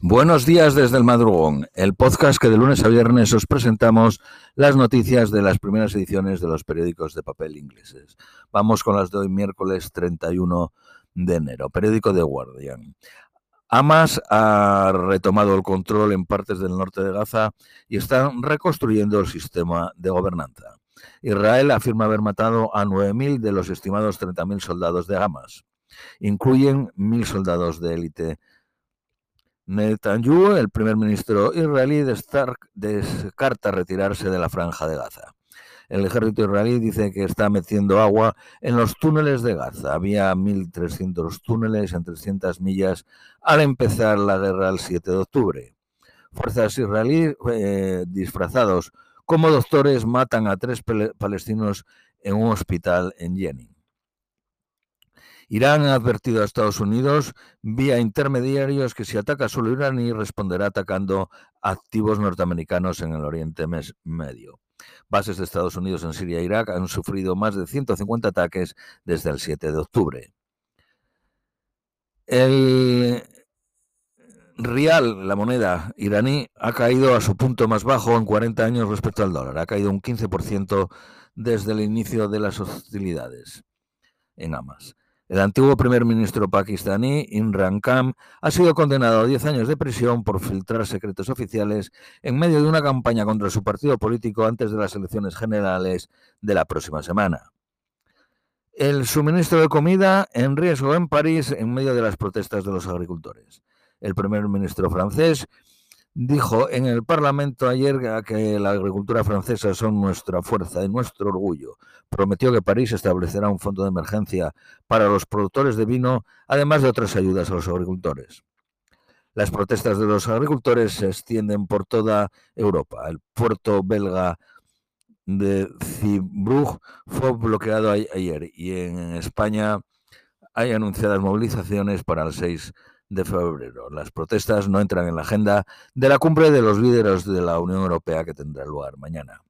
Buenos días desde el madrugón, el podcast que de lunes a viernes os presentamos las noticias de las primeras ediciones de los periódicos de papel ingleses. Vamos con las de hoy miércoles 31 de enero. Periódico The Guardian. Hamas ha retomado el control en partes del norte de Gaza y están reconstruyendo el sistema de gobernanza. Israel afirma haber matado a 9.000 de los estimados 30.000 soldados de Hamas. Incluyen 1.000 soldados de élite Netanyahu, el primer ministro israelí, descarta retirarse de la franja de Gaza. El ejército israelí dice que está metiendo agua en los túneles de Gaza. Había 1.300 túneles en 300 millas al empezar la guerra el 7 de octubre. Fuerzas israelíes eh, disfrazados como doctores matan a tres palestinos en un hospital en Jenin. Irán ha advertido a Estados Unidos vía intermediarios que si ataca solo iraní responderá atacando activos norteamericanos en el Oriente Medio. Bases de Estados Unidos en Siria e Irak han sufrido más de 150 ataques desde el 7 de octubre. El rial, la moneda iraní, ha caído a su punto más bajo en 40 años respecto al dólar. Ha caído un 15% desde el inicio de las hostilidades en Hamas. El antiguo primer ministro pakistaní Imran Khan ha sido condenado a 10 años de prisión por filtrar secretos oficiales en medio de una campaña contra su partido político antes de las elecciones generales de la próxima semana. El suministro de comida en riesgo en París en medio de las protestas de los agricultores. El primer ministro francés dijo en el Parlamento ayer que la agricultura francesa son nuestra fuerza y nuestro orgullo. Prometió que París establecerá un fondo de emergencia para los productores de vino, además de otras ayudas a los agricultores. Las protestas de los agricultores se extienden por toda Europa. El puerto belga de Zeebrugge fue bloqueado ayer y en España hay anunciadas movilizaciones para el 6 de febrero. Las protestas no entran en la agenda de la cumbre de los líderes de la Unión Europea que tendrá lugar mañana.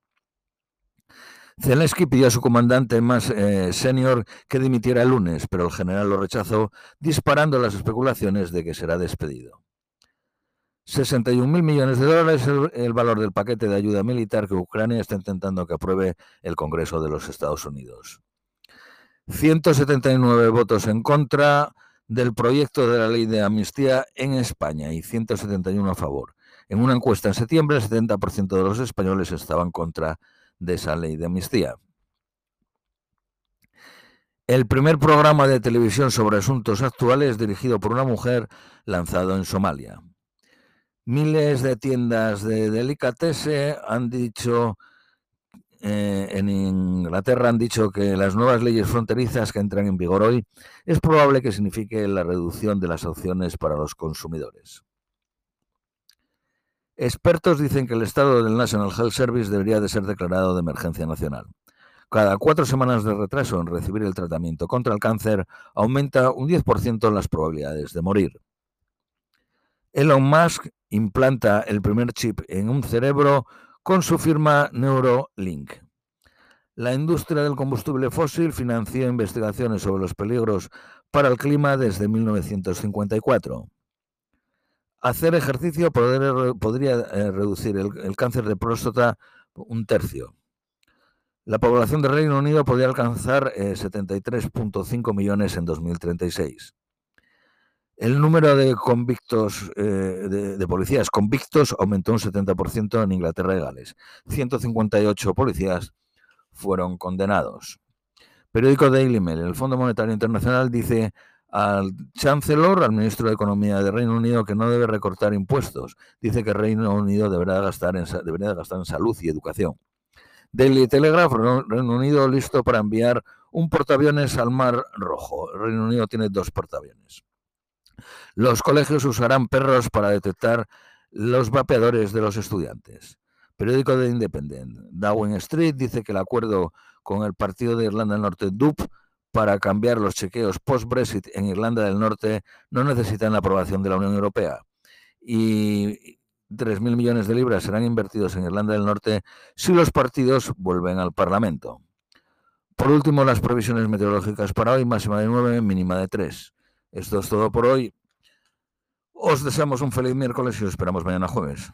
Zelensky pidió a su comandante más eh, senior que dimitiera el lunes, pero el general lo rechazó, disparando las especulaciones de que será despedido. 61.000 millones de dólares es el, valor del paquete de ayuda militar que Ucrania está intentando que apruebe el Congreso de los Estados Unidos. 179 votos en contra, del proyecto de la ley de amnistía en España y 171 a favor. En una encuesta en septiembre, el 70% de los españoles estaban contra de esa ley de amnistía. El primer programa de televisión sobre asuntos actuales dirigido por una mujer lanzado en Somalia. Miles de tiendas de delicatese han dicho eh, en Inglaterra han dicho que las nuevas leyes fronterizas que entran en vigor hoy es probable que signifique la reducción de las opciones para los consumidores. Expertos dicen que el estado del National Health Service debería de ser declarado de emergencia nacional. Cada cuatro semanas de retraso en recibir el tratamiento contra el cáncer aumenta un 10% las probabilidades de morir. Elon Musk implanta el primer chip en un cerebro con su firma Neurolink. La industria del combustible fósil financió investigaciones sobre los peligros para el clima desde 1954. Hacer ejercicio podría eh, reducir el, cáncer de próstata un tercio. La población del Reino Unido podría alcanzar 73.5 eh, millones en 2036. El número de convictos, eh, de, policías convictos aumentó un 70% en Inglaterra y Gales. 158 policías fueron condenados. Periódico Daily Mail. El Fondo Monetario Internacional dice al Chancellor, al ministro de Economía de Reino Unido, que no debe recortar impuestos. Dice que Reino Unido debería gastar en salud y educación. Daily Telegraph, Reino Unido listo para enviar un portaaviones al Mar Rojo. Reino Unido tiene dos portaaviones. Los colegios usarán perros para detectar los vapeadores de los estudiantes. Periódico de Independent. Darwin Street dice que el acuerdo con el Partido de Irlanda del Norte, DUP, para cambiar los chequeos post-Brexit en Irlanda del Norte no necesitan la aprobación de la Unión Europea. Y 3.000 millones de libras serán invertidos en Irlanda del Norte si los partidos vuelven al Parlamento. Por último, las previsiones meteorológicas para hoy, máxima de 9, mínima de 3. Esto es todo por hoy. Os deseamos un feliz miércoles y os esperamos mañana jueves.